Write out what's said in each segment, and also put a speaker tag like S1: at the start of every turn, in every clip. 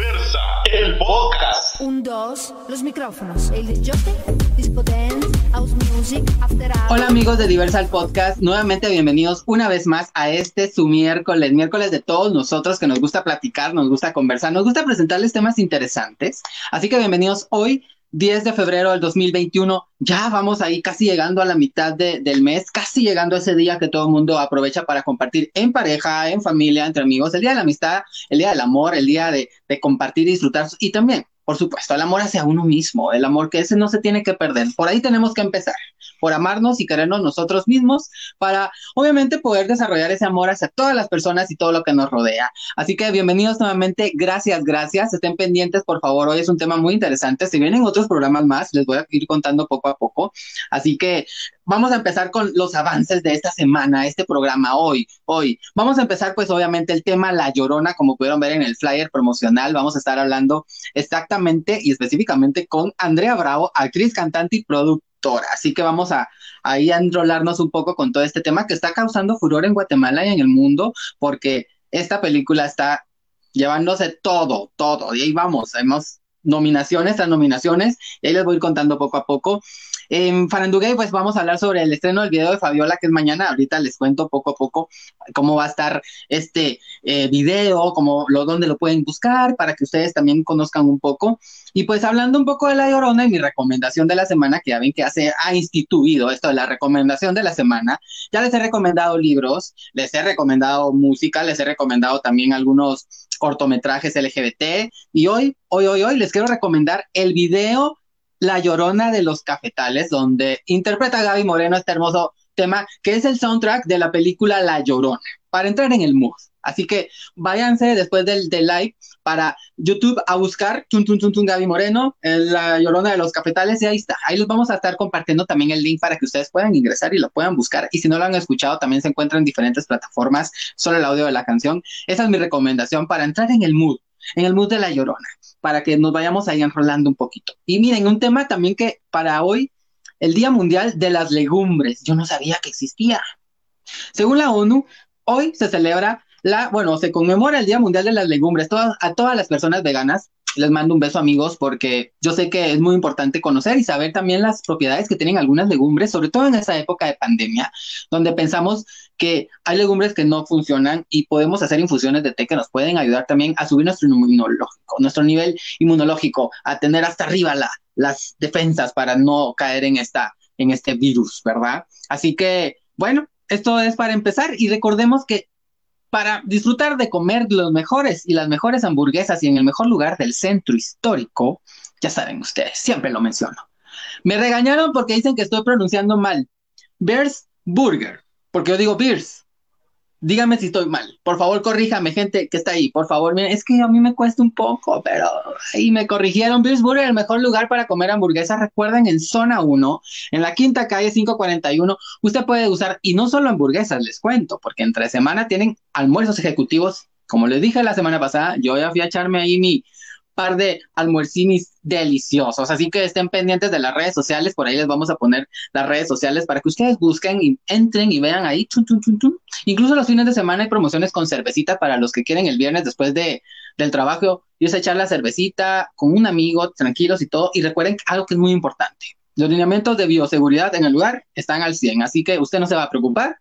S1: Diversa, el podcast.
S2: Un, dos, los micrófonos. El disjockey, disco dance, house music, after hours.
S3: Hola amigos de Diversal Podcast, nuevamente bienvenidos una vez más a este su miércoles, miércoles de todos nosotros que nos gusta platicar, nos gusta conversar, nos gusta presentarles temas interesantes. Así que bienvenidos hoy 10 de febrero del 2021, ya vamos ahí casi llegando a la mitad de, del mes, casi llegando a ese día que todo el mundo aprovecha para compartir en pareja, en familia, entre amigos, el día de la amistad, el día del amor, el día de, de compartir y disfrutar. Y también, por supuesto, el amor hacia uno mismo, el amor que ese no se tiene que perder. Por ahí tenemos que empezar por amarnos y querernos nosotros mismos, para obviamente poder desarrollar ese amor hacia todas las personas y todo lo que nos rodea. Así que bienvenidos nuevamente, gracias, gracias, estén pendientes por favor, hoy es un tema muy interesante, si vienen otros programas más, les voy a ir contando poco a poco, así que vamos a empezar con los avances de esta semana, este programa hoy, hoy. Vamos a empezar pues obviamente el tema La Llorona, como pudieron ver en el flyer promocional, vamos a estar hablando exactamente y específicamente con Andrea Bravo, actriz, cantante y productora Así que vamos a ahí enrolarnos un poco con todo este tema que está causando furor en Guatemala y en el mundo, porque esta película está llevándose todo, todo. Y ahí vamos, hemos nominaciones tras nominaciones, y ahí les voy a ir contando poco a poco. En Faranduguay, pues vamos a hablar sobre el estreno del video de Fabiola, que es mañana. Ahorita les cuento poco a poco cómo va a estar este eh, video, cómo lo, dónde lo pueden buscar, para que ustedes también conozcan un poco. Y pues hablando un poco de La Llorona y mi recomendación de la semana, que ya ven que hace, ha instituido esto de la recomendación de la semana, ya les he recomendado libros, les he recomendado música, les he recomendado también algunos cortometrajes LGBT. Y hoy, hoy, hoy, hoy les quiero recomendar el video la Llorona de los Cafetales, donde interpreta Gaby Moreno este hermoso tema, que es el soundtrack de la película La Llorona, para entrar en el mood. Así que váyanse después del, del live para YouTube a buscar Tun Tun Tun Tun Gaby Moreno, La Llorona de los Cafetales, y ahí está. Ahí los vamos a estar compartiendo también el link para que ustedes puedan ingresar y lo puedan buscar. Y si no lo han escuchado, también se encuentra en diferentes plataformas, solo el audio de la canción. Esa es mi recomendación para entrar en el mood, en el mood de La Llorona para que nos vayamos ahí enrolando un poquito. Y miren, un tema también que para hoy, el Día Mundial de las Legumbres, yo no sabía que existía. Según la ONU, hoy se celebra la, bueno, se conmemora el Día Mundial de las Legumbres. a todas las personas veganas les mando un beso amigos porque yo sé que es muy importante conocer y saber también las propiedades que tienen algunas legumbres, sobre todo en esa época de pandemia, donde pensamos que hay legumbres que no funcionan y podemos hacer infusiones de té que nos pueden ayudar también a subir nuestro inmunológico, nuestro nivel inmunológico, a tener hasta arriba la, las defensas para no caer en, esta, en este virus, ¿verdad? Así que, bueno, esto es para empezar y recordemos que para disfrutar de comer los mejores y las mejores hamburguesas y en el mejor lugar del centro histórico, ya saben ustedes, siempre lo menciono. Me regañaron porque dicen que estoy pronunciando mal. Bears Burger, porque yo digo Beers. Dígame si estoy mal. Por favor, corríjame, gente que está ahí. Por favor, miren, es que a mí me cuesta un poco, pero ahí me corrigieron. Beers Burger, el mejor lugar para comer hamburguesas. Recuerden, en zona 1, en la quinta calle 541, usted puede usar, y no solo hamburguesas, les cuento, porque entre semana tienen almuerzos ejecutivos. Como les dije la semana pasada, yo ya fui a echarme ahí mi par de almuercinis deliciosos. Así que estén pendientes de las redes sociales. Por ahí les vamos a poner las redes sociales para que ustedes busquen y entren y vean ahí. Incluso los fines de semana hay promociones con cervecita para los que quieren el viernes después de, del trabajo. Y es echar la cervecita con un amigo, tranquilos y todo. Y recuerden algo que es muy importante. Los lineamientos de bioseguridad en el lugar están al 100. Así que usted no se va a preocupar.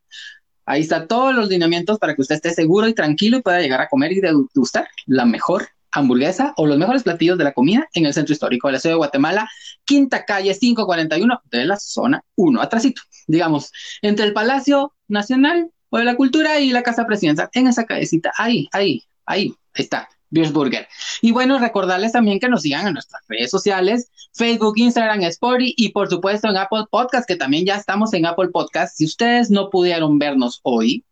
S3: Ahí están todos los lineamientos para que usted esté seguro y tranquilo y pueda llegar a comer y degustar la mejor hamburguesa o los mejores platillos de la comida en el centro histórico de la ciudad de Guatemala, quinta calle 541 de la zona 1, atrásito, digamos, entre el Palacio Nacional o de la Cultura y la Casa Presidencial, en esa callecita, ahí, ahí, ahí está. Burger. Y bueno, recordarles también que nos sigan en nuestras redes sociales, Facebook, Instagram, Spotify y por supuesto en Apple Podcast, que también ya estamos en Apple Podcast. Si ustedes no pudieron vernos hoy,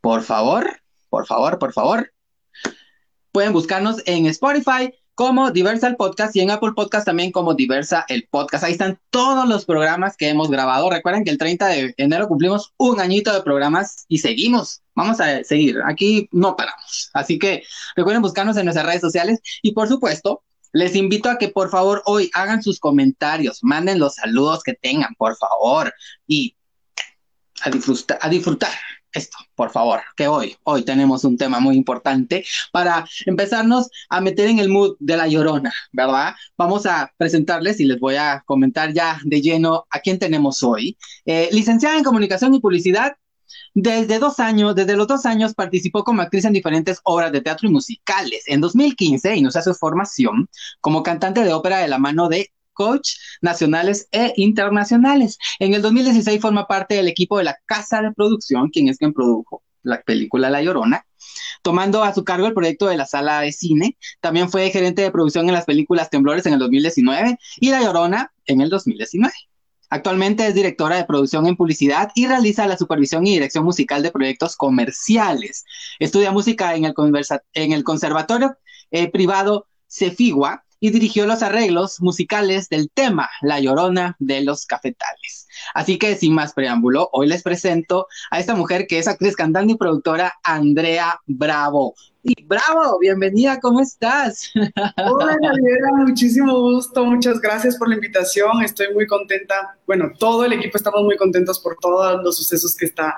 S3: por favor, por favor, por favor, Pueden buscarnos en Spotify como Diversa el Podcast y en Apple Podcast también como Diversa el Podcast. Ahí están todos los programas que hemos grabado. Recuerden que el 30 de enero cumplimos un añito de programas y seguimos. Vamos a seguir. Aquí no paramos. Así que recuerden buscarnos en nuestras redes sociales y por supuesto, les invito a que por favor hoy hagan sus comentarios, manden los saludos que tengan, por favor, y a disfrutar, a disfrutar esto, por favor, que hoy, hoy tenemos un tema muy importante para empezarnos a meter en el mood de la llorona, ¿verdad? Vamos a presentarles y les voy a comentar ya de lleno a quién tenemos hoy. Eh, licenciada en Comunicación y Publicidad, desde dos años, desde los dos años participó como actriz en diferentes obras de teatro y musicales. En 2015 inició su formación como cantante de ópera de la mano de coach nacionales e internacionales. En el 2016 forma parte del equipo de la casa de producción, quien es quien produjo la película La Llorona, tomando a su cargo el proyecto de la sala de cine. También fue gerente de producción en las películas Temblores en el 2019 y La Llorona en el 2019. Actualmente es directora de producción en publicidad y realiza la supervisión y dirección musical de proyectos comerciales. Estudia música en el, Conservatorio eh, Privado Cefigua y dirigió los arreglos musicales del tema La Llorona de los Cafetales. Así que sin más preámbulo, hoy les presento a esta mujer que es actriz, cantante y productora, Andrea Bravo. Y Bravo, bienvenida, ¿cómo estás?
S4: Hola, Gabriela, muchísimo gusto, muchas gracias por la invitación, estoy muy contenta, bueno, todo el equipo estamos muy contentos por todos los sucesos que, está,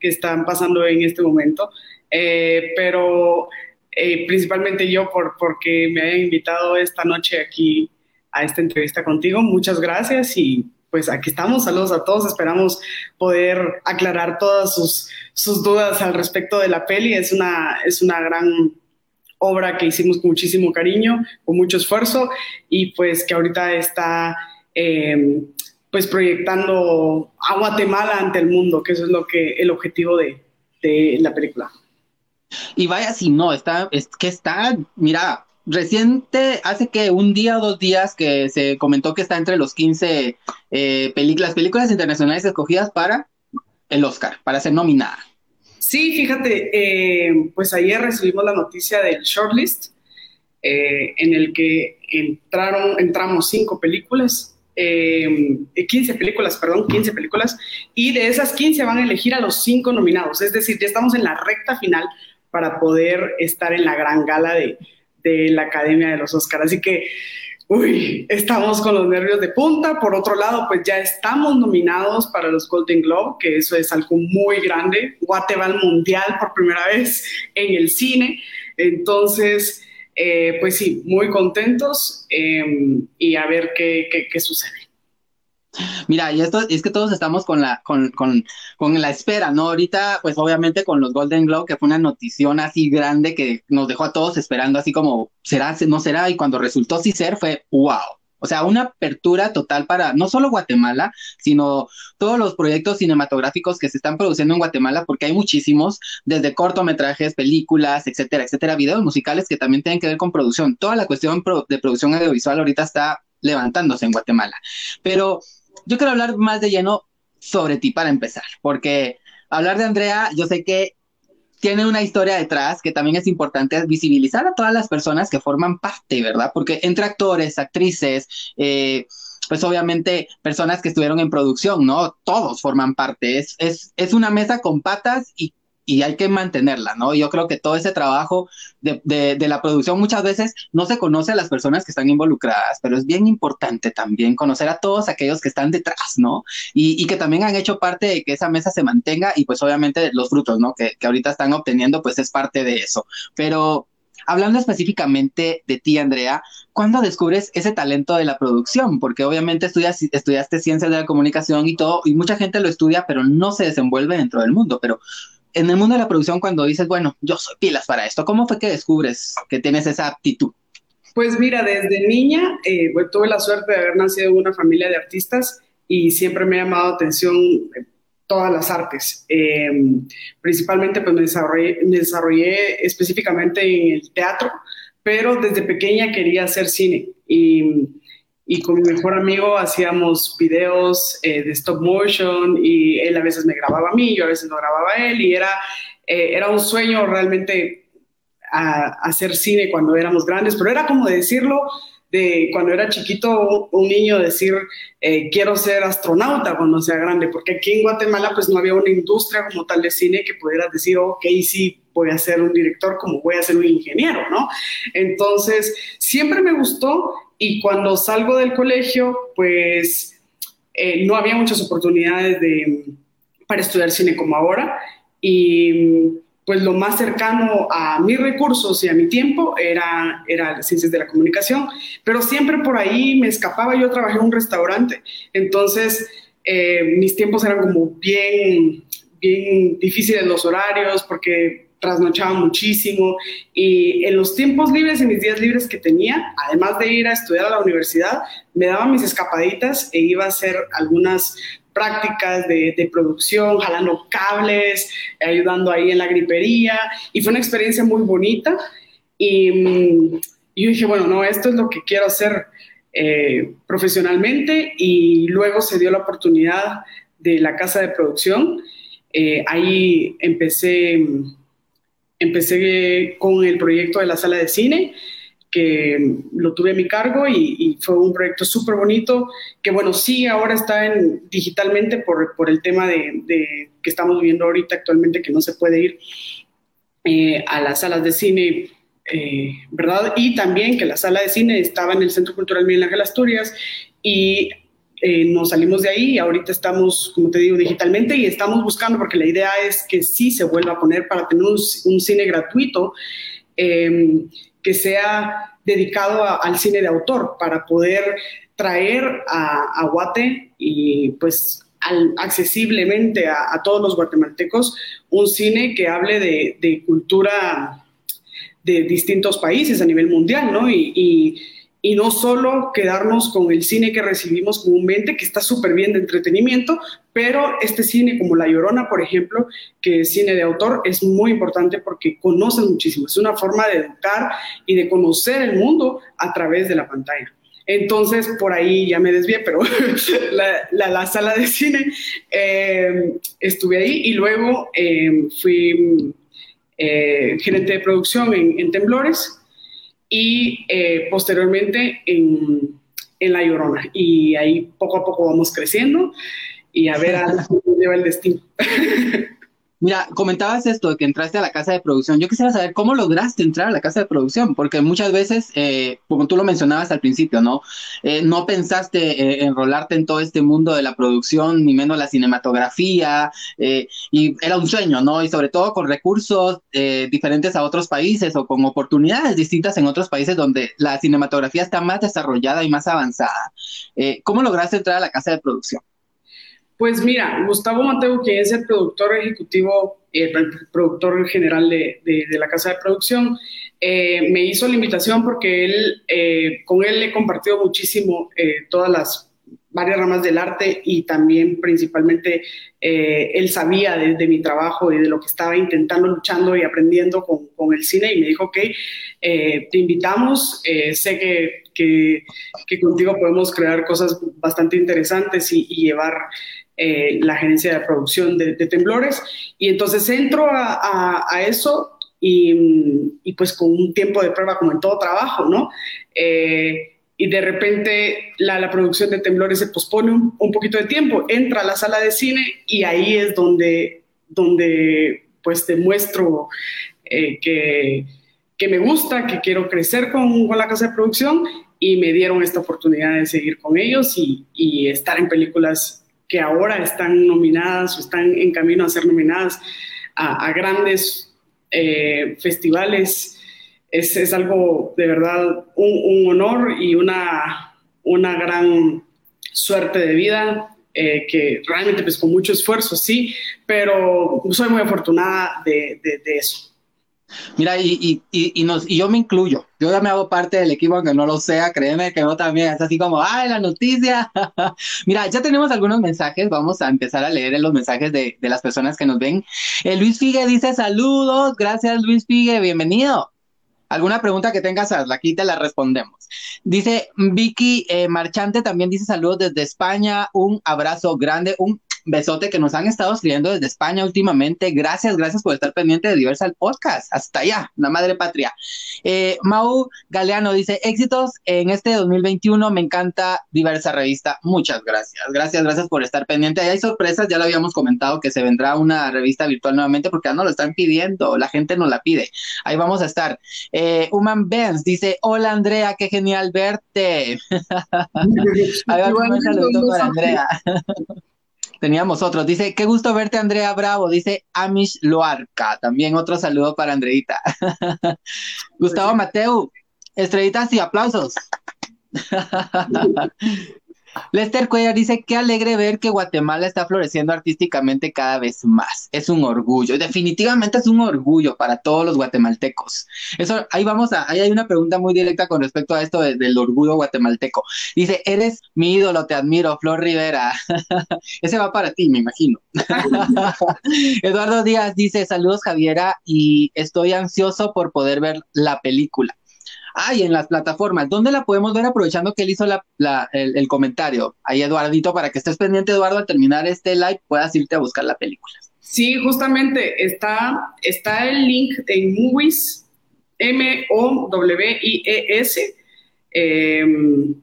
S4: que están pasando en este momento, eh, pero eh, principalmente yo por, porque me hayan invitado esta noche aquí a esta entrevista contigo. Muchas gracias y pues aquí estamos. Saludos a todos. Esperamos poder aclarar todas sus, sus dudas al respecto de la peli. Es una, es una gran obra que hicimos con muchísimo cariño, con mucho esfuerzo y pues que ahorita está eh, pues proyectando a Guatemala ante el mundo, que eso es lo que el objetivo de, de la película.
S3: Y vaya si no, está, es que está, mira, reciente, hace que un día o dos días que se comentó que está entre los 15 eh, películas, películas internacionales escogidas para el Oscar, para ser nominada.
S4: Sí, fíjate, eh, pues ayer recibimos la noticia del shortlist, eh, en el que entraron, entramos cinco películas, 15 películas, perdón, 15 películas, y de esas 15 van a elegir a los cinco nominados, es decir, ya estamos en la recta final para poder estar en la gran gala de, la Academia de los Oscars. Así que, uy, estamos con los nervios de punta. Por otro lado, pues ya estamos nominados para los Golden Globe, que eso es algo muy grande. Guate va al mundial por primera vez en el cine. Entonces, eh, pues sí, muy contentos em, y a ver qué, qué sucede.
S3: Mira, y esto es que todos estamos con la, con, con, con, la espera, ¿no? Ahorita, pues obviamente con los Golden Globe, que fue una notición así grande que nos dejó a todos esperando así como, ¿será, no será? Y cuando resultó sí ser, fue wow. O sea, una apertura total para no solo Guatemala, sino todos los proyectos cinematográficos que se están produciendo en Guatemala, porque hay muchísimos, desde cortometrajes, películas, etcétera, etcétera, videos musicales que también tienen que ver con producción. Toda la cuestión de producción audiovisual ahorita está levantándose en Guatemala. Pero yo quiero hablar más de lleno sobre ti para empezar, porque hablar de Andrea, yo sé que tiene una historia detrás que también es importante visibilizar a todas las personas que forman parte, ¿verdad? Porque entre actores, actrices, eh, pues obviamente personas que estuvieron en producción, ¿no? Todos forman parte. Es, es, es una mesa con patas y y hay que mantenerla, ¿no? Yo creo que todo ese trabajo de, de, la producción muchas veces no se conoce a las personas que están involucradas, pero es bien importante también conocer a todos aquellos que están detrás, ¿no? Y, y que también han hecho parte de que esa mesa se mantenga y pues obviamente los frutos, ¿no? Que, que ahorita están obteniendo, pues es parte de eso. Pero hablando específicamente de ti, Andrea, ¿cuándo descubres ese talento de la producción? Porque obviamente estudias, estudiaste ciencias de la comunicación y todo, y mucha gente lo estudia, pero no se desenvuelve dentro del mundo. Pero en el mundo de la producción, cuando dices, bueno, yo soy pilas para esto, ¿cómo fue que descubres que tienes esa aptitud?
S4: Pues mira, desde niña eh, tuve la suerte de haber nacido en una familia de artistas y siempre me ha llamado atención eh, todas las artes. Em, principalmente pues me desarrollé, me desarrollé específicamente en el teatro, pero desde pequeña quería hacer cine y y con mi mejor amigo hacíamos videos eh, de stop motion y él a veces me grababa a mí, yo a veces lo grababa a él y era, eh, era un sueño realmente hacer cine cuando éramos grandes, pero era como decirlo de cuando era chiquito un niño decir eh, quiero ser astronauta cuando sea grande, porque aquí en Guatemala pues no había una industria como tal de cine que pudieras decir, ok, sí, voy a ser un director como voy a ser un ingeniero, ¿no? Entonces, siempre me gustó y cuando salgo del colegio, pues eh, no había muchas oportunidades de, para estudiar cine como ahora. y pues lo más cercano a mis recursos y a mi tiempo era, era ciencias de la comunicación, pero siempre por ahí me escapaba, yo trabajé en un restaurante, entonces eh, mis tiempos eran como bien, bien difíciles los horarios porque trasnochaba muchísimo y en los tiempos libres y mis días libres que tenía, además de ir a estudiar a la universidad, me daba mis escapaditas e iba a hacer algunas prácticas de, producción, jalando cables, ayudando ahí en la gripería y fue una experiencia muy bonita y, mm, yo dije, bueno, no, esto es lo que quiero hacer eh, profesionalmente y luego se dio la oportunidad de la casa de producción. Eh, ahí empecé, empecé con el proyecto de la sala de cine que lo tuve a mi cargo y, fue un proyecto súper bonito, que bueno, sí, ahora está en, digitalmente por, por el tema de, que estamos viviendo ahorita actualmente, que no se puede ir eh, a las salas de cine, eh, ¿verdad? Y también que la sala de cine estaba en el Centro Cultural Miguel Ángel Asturias y eh, nos salimos de ahí y ahorita estamos, como te digo, digitalmente y estamos buscando, porque la idea es que sí se vuelva a poner para tener un, cine gratuito que sea dedicado al cine de autor para poder traer a, Guate y pues accesiblemente a, todos los guatemaltecos un cine que hable de, cultura de distintos países a nivel mundial, ¿no? y no solo quedarnos con el cine que recibimos comúnmente, que está súper bien de entretenimiento, pero este cine como La Llorona, por ejemplo, que es cine de autor, es muy importante porque conoces muchísimo, es una forma de educar y de conocer el mundo a través de la pantalla. Entonces, por ahí ya me desvié, pero la, sala de cine, eh, estuve ahí y luego eh, fui eh, gerente de producción en, en Temblores y eh, posteriormente en, en, La Llorona. Y ahí poco a poco vamos creciendo y a ver a dónde lleva el destino.
S3: Mira, comentabas esto de que entraste a la casa de producción. Yo quisiera saber cómo lograste entrar a la casa de producción, porque muchas veces, eh, como tú lo mencionabas al principio, ¿no? Eh, no pensaste eh, enrolarte en todo este mundo de la producción, ni menos la cinematografía, y era un sueño, ¿no? Y sobre todo con recursos diferentes a otros países o con oportunidades distintas en otros países donde la cinematografía está más desarrollada y más avanzada. ¿Cómo lograste entrar a la casa de producción?
S4: Pues mira, Gustavo Mateo, que es el productor ejecutivo, el productor general de, la casa de producción, eh, me hizo la invitación porque él, eh, con él he compartido muchísimo eh, todas las varias ramas del arte y también principalmente él sabía de, mi trabajo y de lo que estaba intentando, luchando y aprendiendo con, el cine y me dijo, ok, te invitamos, sé que, que, contigo podemos crear cosas bastante interesantes y llevar eh, la gerencia de producción de, Temblores. Y entonces entro a, eso y, pues con un tiempo de prueba como en todo trabajo, ¿no? Eh, y de repente la, producción de Temblores se pospone un, poquito de tiempo, entra a la sala de cine y ahí es donde, donde pues demuestro eh, que, que, me gusta, que quiero crecer con, con, la casa de producción y me dieron esta oportunidad de seguir con ellos y estar en películas que ahora están nominadas o están en camino a ser nominadas a, grandes eh, festivales. Es, algo de verdad un, honor y una, una gran suerte de vida eh, que realmente pues con mucho esfuerzo, sí, pero soy muy afortunada de eso.
S3: Mira, y, y, y, nos, y yo me incluyo. Yo ya me hago parte del equipo, aunque no lo sea, créeme que yo también. Es así como, ¡ay, la noticia! Mira, ya tenemos algunos mensajes. Vamos a empezar a leer los mensajes de, de las personas que nos ven. Eh, Luis Figue dice saludos. Gracias, Luis Figue. Bienvenido. ¿Alguna pregunta que tengas, aquí te la respondemos. Dice Vicky eh, Marchante, también dice saludos desde España. Un abrazo grande, un besote que nos han estado escribiendo desde España últimamente. Gracias, gracias por estar pendiente de Diversal Podcast. Hasta allá, la madre patria. Eh, Mau Galeano dice, éxitos en este 2021, me encanta Diversa Revista. Muchas gracias. Gracias, gracias por estar pendiente. Ahí hay sorpresas, ya lo habíamos comentado que se vendrá una revista virtual nuevamente porque ya no lo están pidiendo, la gente nos la pide. Ahí vamos a estar. Eh, Human Benz dice, hola Andrea, qué genial verte. Ahí va un saludo para Andrea. Teníamos otros. Dice, qué gusto verte, Andrea Bravo. Dice Amish Loarca. También otro saludo para Andreita. Gustavo Mateu. Estrellitas y aplausos. Lester Cuellar dice, qué alegre ver que Guatemala está floreciendo artísticamente cada vez más. Es un orgullo, definitivamente es un orgullo para todos los guatemaltecos. Eso, ahí vamos a, ahí hay una pregunta muy directa con respecto a esto del orgullo guatemalteco. Dice, eres mi ídolo, te admiro, Flor Rivera. Ese va para ti, me imagino. Eduardo Díaz dice, saludos Javiera y estoy ansioso por poder ver la película. Ay, en las plataformas. ¿Dónde la podemos ver aprovechando que él hizo el, comentario? Ahí, Eduardito, para que estés pendiente, Eduardo, al terminar este live, puedas irte a buscar la película.
S4: Sí, justamente está, está el link en Movies, M-O-W-I-E-S, em,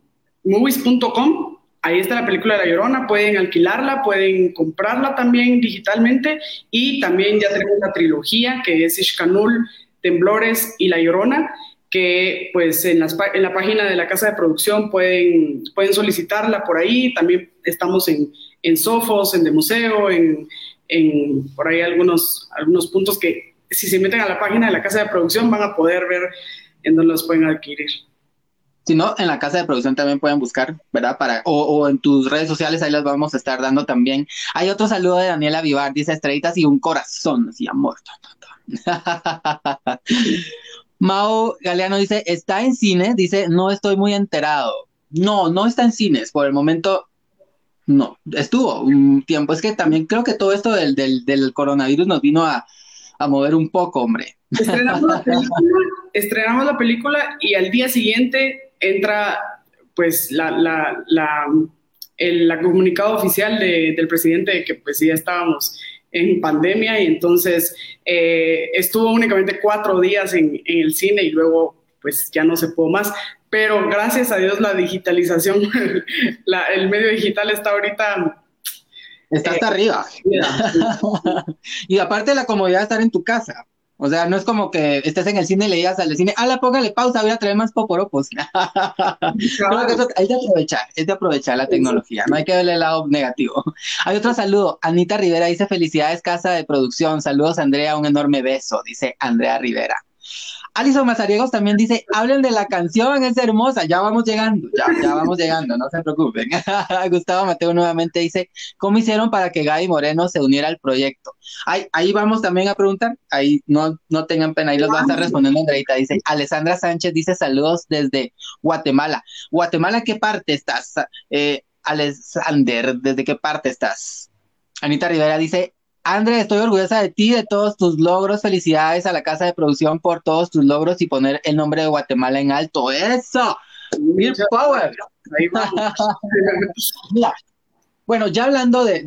S4: movies.com. Ahí está la película de La Llorona, pueden alquilarla, pueden comprarla también digitalmente y también ya tenemos la trilogía que es Ishkanul, Temblores y La Llorona que pues en, en, la página de la casa de producción pueden, pueden solicitarla por ahí. También estamos en, en Sofos, en De Museo, en, en, por ahí algunos, algunos puntos que si se meten a la página de la casa de producción van a poder ver en dónde los pueden adquirir.
S3: Si no, en la casa de producción también pueden buscar, ¿verdad? Para, o, o, en tus redes sociales, ahí las vamos a estar dando también. Hay otro saludo de Daniela Vivar, dice estrellitas y un corazón, así amor. Mao Galeano dice, está en cine, dice, no estoy muy enterado. No, no está en cines, por el momento no, estuvo un tiempo. Es que también creo que todo esto del, del, coronavirus nos vino a, mover un poco, hombre.
S4: Estrenamos la, película, estrenamos la película y al día siguiente entra pues la, la, la el comunicado oficial del presidente de que pues ya estábamos en pandemia y entonces eh, estuvo únicamente cuatro días en, el cine y luego pues ya no se pudo más. Pero gracias a Dios la digitalización, el medio digital está ahorita...
S3: Está hasta eh, arriba. y aparte la comodidad de estar en tu casa. O sea, no es como que estés en el cine y le digas al cine, la póngale pausa, voy a traer más poporopos. Creo que eso hay de aprovechar, es de aprovechar la tecnología, no hay que verle el lado negativo. Hay otro saludo, Anita Rivera dice, felicidades casa de producción, saludos Andrea, un enorme beso, dice Andrea Rivera. Alison Mazariegos también dice, hablen de la canción, es hermosa, ya vamos llegando, ya, ya vamos llegando, no se preocupen. Gustavo Mateo nuevamente dice, ¿cómo hicieron para que Gaby Moreno se uniera al proyecto? Ahí, ahí vamos también a preguntar, ahí no, no tengan pena, ahí los va a estar respondiendo Andreita. Dice, Alessandra Sánchez dice saludos desde Guatemala. Guatemala, ¿qué parte estás? Eh, Alexander, ¿desde qué parte estás? Anita Rivera dice, André, estoy orgullosa de ti, de todos tus logros. Felicidades a la casa de producción por todos tus logros y poner el nombre de Guatemala en alto. ¡Eso! Power! bueno, ya hablando de,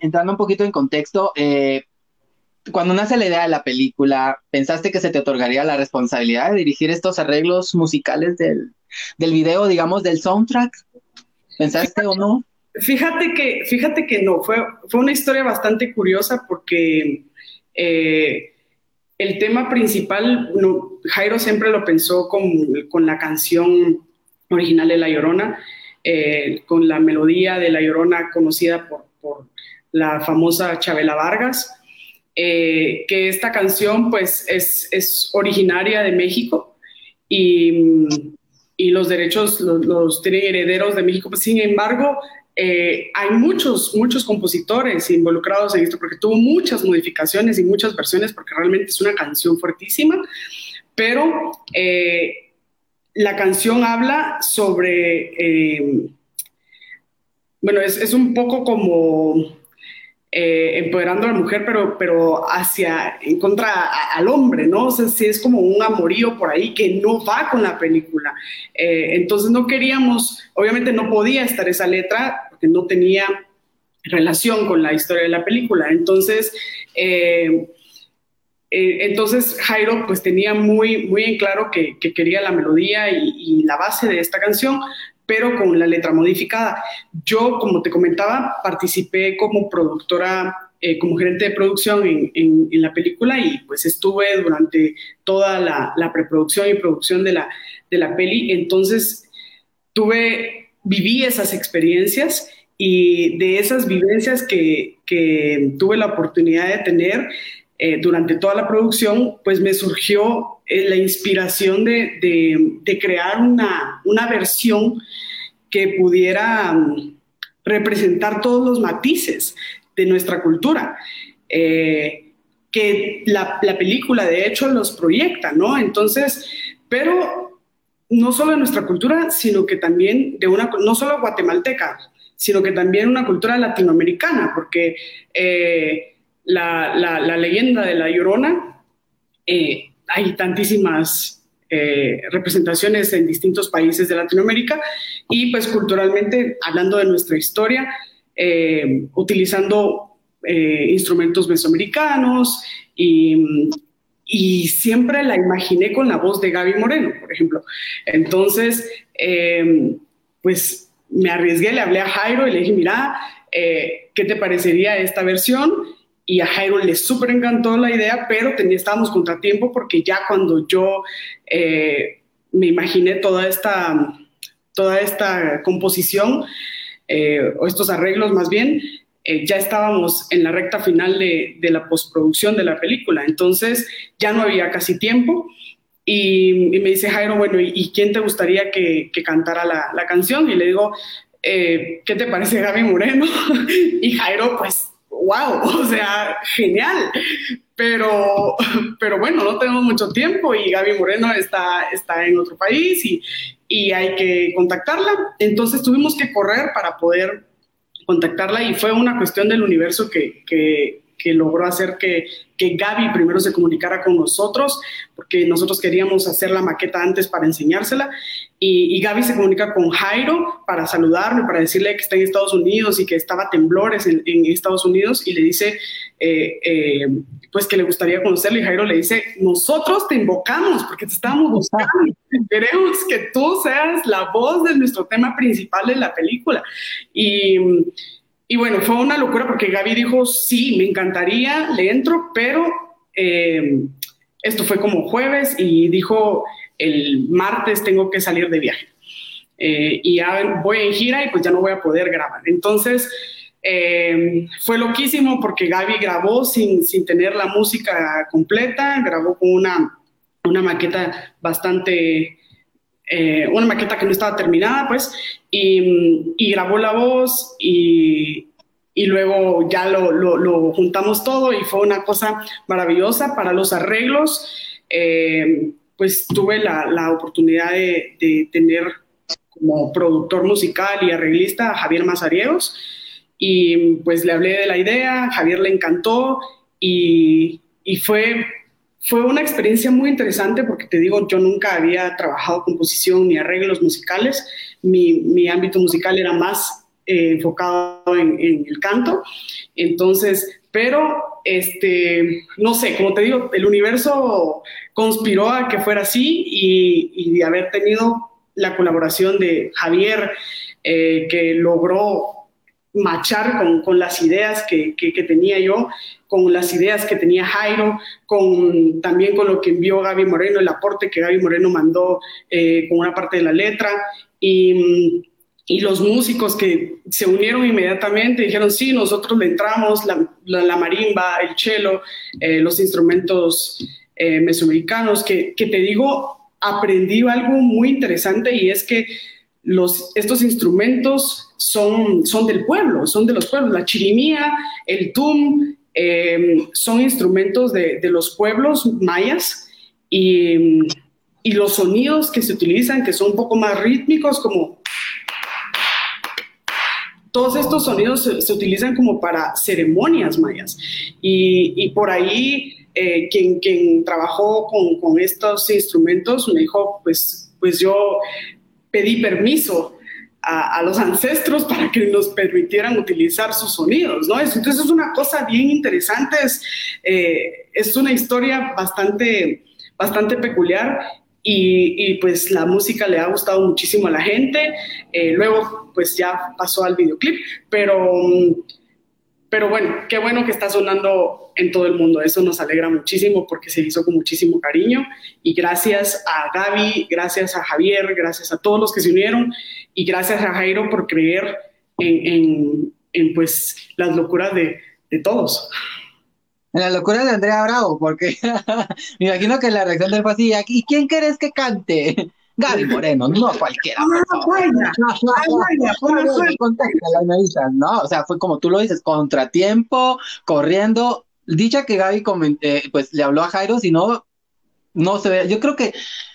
S3: entrando un poquito en contexto, eh, cuando nace la idea de la película, ¿pensaste que se te otorgaría la responsabilidad de dirigir estos arreglos musicales del, del video, digamos, del soundtrack? ¿Pensaste o no?
S4: Fíjate que, fíjate que no, fue, fue una historia bastante curiosa porque eh, el tema principal, Jairo siempre lo pensó con, la canción original de La Llorona, eh, con la melodía de La Llorona conocida por, la famosa Chabela Vargas, eh, que esta canción pues es, originaria de México y, los derechos los, los, tienen herederos de México. Sin embargo, eh, hay muchos, muchos compositores involucrados en esto porque tuvo muchas modificaciones y muchas versiones porque realmente es una canción fuertísima, pero eh, la canción habla sobre, eh, bueno, es, es, un poco como empoderando a la mujer, pero, pero hacia, en contra al hombre, ¿no? O sea, sí es como un amorío por ahí que no va con la película. Entonces no queríamos, obviamente no podía estar esa letra porque no tenía relación con la historia de la película. Entonces, eh, entonces Jairo pues tenía muy, muy en claro que, quería la melodía y, la base de esta canción, pero con la letra modificada. Yo, como te comentaba, participé como productora, eh, como gerente de producción en, la película y pues estuve durante toda la, preproducción y producción de la, de la peli. Entonces, tuve, viví esas experiencias y de esas vivencias que, que tuve la oportunidad de tener eh, durante toda la producción, pues me surgió eh, la inspiración de, de, crear una, una, versión que pudiera mm, representar todos los matices de nuestra cultura. Eh, que la, la, película de hecho los proyecta, ¿no? Entonces, pero no solo de nuestra cultura, sino que también de una, no solo guatemalteca, sino que también una cultura latinoamericana, porque eh, la, la, leyenda de la Llorona, eh, hay tantísimas eh, representaciones en distintos países de Latinoamérica y pues culturalmente, hablando de nuestra historia, utilizando instrumentos mesoamericanos y, y siempre la imaginé con la voz de Gaby Moreno, por ejemplo. Entonces, pues me arriesgué, le hablé a Jairo y le dije, mira, eh, ¿qué te parecería esta versión? Y a Jairo le súper encantó la idea, pero tenía, estábamos contratiempo porque ya cuando yo eh, me imaginé toda esta, toda esta composición, eh, o estos arreglos más bien, ya estábamos en la recta final de, de, la postproducción de la película, entonces ya no había casi tiempo y, me dice Jairo, bueno, ¿y, quién te gustaría que, cantara la, canción? Y le digo, eh, ¿qué te parece Gaby Moreno? y Jairo, pues, wow, o sea, genial. Pero, pero bueno, no tenemos mucho tiempo y Gaby Moreno está, está en otro país y, y hay que contactarla. Entonces tuvimos que correr para poder contactarla y fue una cuestión del universo que, que, que logró hacer que, que Gaby primero se comunicara con nosotros, porque nosotros queríamos hacer la maqueta antes para enseñársela, y, y, Gaby se comunica con Jairo para saludarlo, para decirle que está en Estados Unidos y que estaba temblores en, en Estados Unidos, y le dice, eh, eh, pues que le gustaría conocerlo, y Jairo le dice, nosotros te invocamos porque te estamos buscando, queremos que tú seas la voz de nuestro tema principal de la película. Y y bueno, fue una locura porque Gaby dijo, sí, me encantaría, le entro, pero eh, esto fue como jueves y dijo, el martes tengo que salir de viaje. Eh, y ya voy en gira y pues ya no voy a poder grabar. Entonces, eh, fue loquísimo porque Gaby grabó sin, sin tener la música completa, grabó con una, una maqueta bastante eh, una maqueta que no estaba terminada, pues, y, y grabó la voz y, y luego ya lo, lo, juntamos todo y fue una cosa maravillosa para los arreglos. Eh, pues tuve la, la oportunidad de, de, tener como productor musical y arreglista a Javier Mazariegos y pues le hablé de la idea, Javier le encantó y, y fue fue una experiencia muy interesante porque te digo, yo nunca había trabajado composición ni arreglos musicales. Mi, mi ámbito musical era más eh, enfocado en, el canto. Entonces, pero, este, no sé, como te digo, el universo conspiró a que fuera así y, de haber tenido la colaboración de Javier, eh, que logró machar con, con las ideas que, que, tenía yo, con las ideas que tenía Jairo, con, también con lo que envió Gaby Moreno, el aporte que Gaby Moreno mandó eh, con una parte de la letra. Y, y, los músicos que se unieron inmediatamente dijeron, sí, nosotros le entramos, la, la, marimba, el cello, eh, los instrumentos eh, mesoamericanos, que, que te digo, aprendí algo muy interesante y es que los, estos instrumentos son, son del pueblo, son de los pueblos. La chirimía, el tum, em, son instrumentos de, de, los pueblos mayas y, y, los sonidos que se utilizan, que son un poco más rítmicos, como... Todos estos sonidos se, utilizan como para ceremonias mayas. Y, y por ahí, eh, quien, quien, trabajó con, con, estos instrumentos me dijo, pues, pues yo pedí permiso a, los ancestros para que nos permitieran utilizar sus sonidos, ¿no? Entonces es una cosa bien interesante, es, eh, es una historia bastante, bastante peculiar y, y, pues la música le ha gustado muchísimo a la gente. Eh, luego pues ya pasó al videoclip, pero... Pero bueno, qué bueno que está sonando en todo el mundo. Eso nos alegra muchísimo porque se hizo con muchísimo cariño. Y gracias a Gaby, gracias a Javier, gracias a todos los que se unieron y gracias a Jairo por creer en, en, pues las locuras de, de todos.
S3: En la locura de Andrea Bravo, porque me imagino que la reacción del fue ¿y quién querés que cante? Gaby Moreno, no cualquiera. ¿no? O sea, fue como tú lo dices, contratiempo, corriendo. Dicha que Gaby comenté, pues le habló a Jairo, si no, no se ve. Yo creo que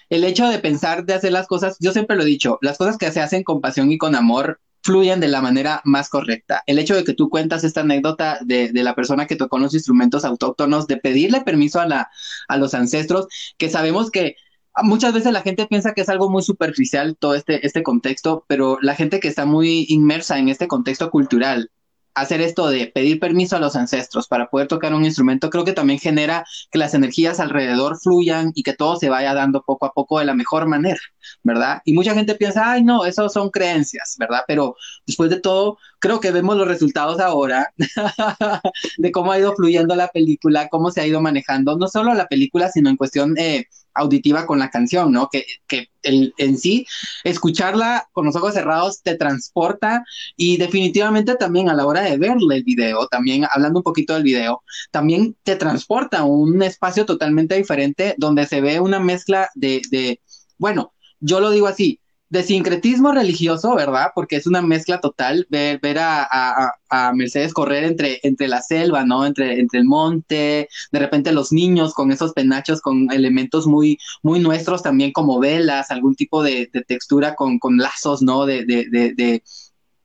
S3: el hecho de pensar, de hacer las cosas, yo siempre lo he dicho, las cosas que se hacen con pasión y con amor fluyen de la manera más correcta. El hecho de que tú cuentas esta anécdota de, de, la persona que tocó los instrumentos autóctonos, de pedirle permiso a, la, a los ancestros, que sabemos que muchas veces la gente piensa que es algo muy superficial todo este, este contexto, pero la gente que está muy inmersa en este contexto cultural hacer esto de pedir permiso a los ancestros para poder tocar un instrumento, creo que también genera que las energías alrededor fluyan y que todo se vaya dando poco a poco de la mejor manera, ¿verdad? Y mucha gente piensa, ay, no, eso son creencias, ¿verdad? Pero después de todo, creo que vemos los resultados ahora de cómo ha ido fluyendo la película, cómo se ha ido manejando, no solo la película, sino en cuestión... Eh, auditiva con la canción, ¿no? Que, que el, en sí, escucharla con los ojos cerrados te transporta y definitivamente también a la hora de verle el video, también hablando un poquito del video, también te transporta a un espacio totalmente diferente donde se ve una mezcla de, de bueno, yo lo digo así, de sincretismo religioso, ¿verdad? Porque es una mezcla total, ver, ver a, Mercedes correr entre, entre la selva, ¿no? Entre, entre el monte, de repente los niños con esos penachos, con elementos muy, muy nuestros también como velas, algún tipo de, textura con, con, lazos, ¿no? De, de, de,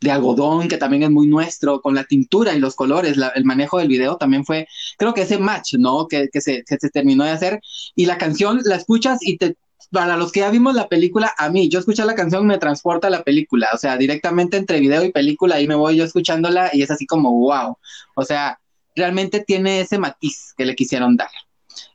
S3: de algodón, que también es muy nuestro, con la tintura y los colores, el manejo del video también fue, creo que ese match, ¿no? Que, que, se, que se terminó de hacer. Y la canción la escuchas y te, para los que ya vimos la película, a mí, yo escuché la canción me transporta a la película, o sea, directamente entre video y película, ahí me voy yo escuchándola y es así como, wow, o sea, realmente tiene ese matiz que le quisieron dar.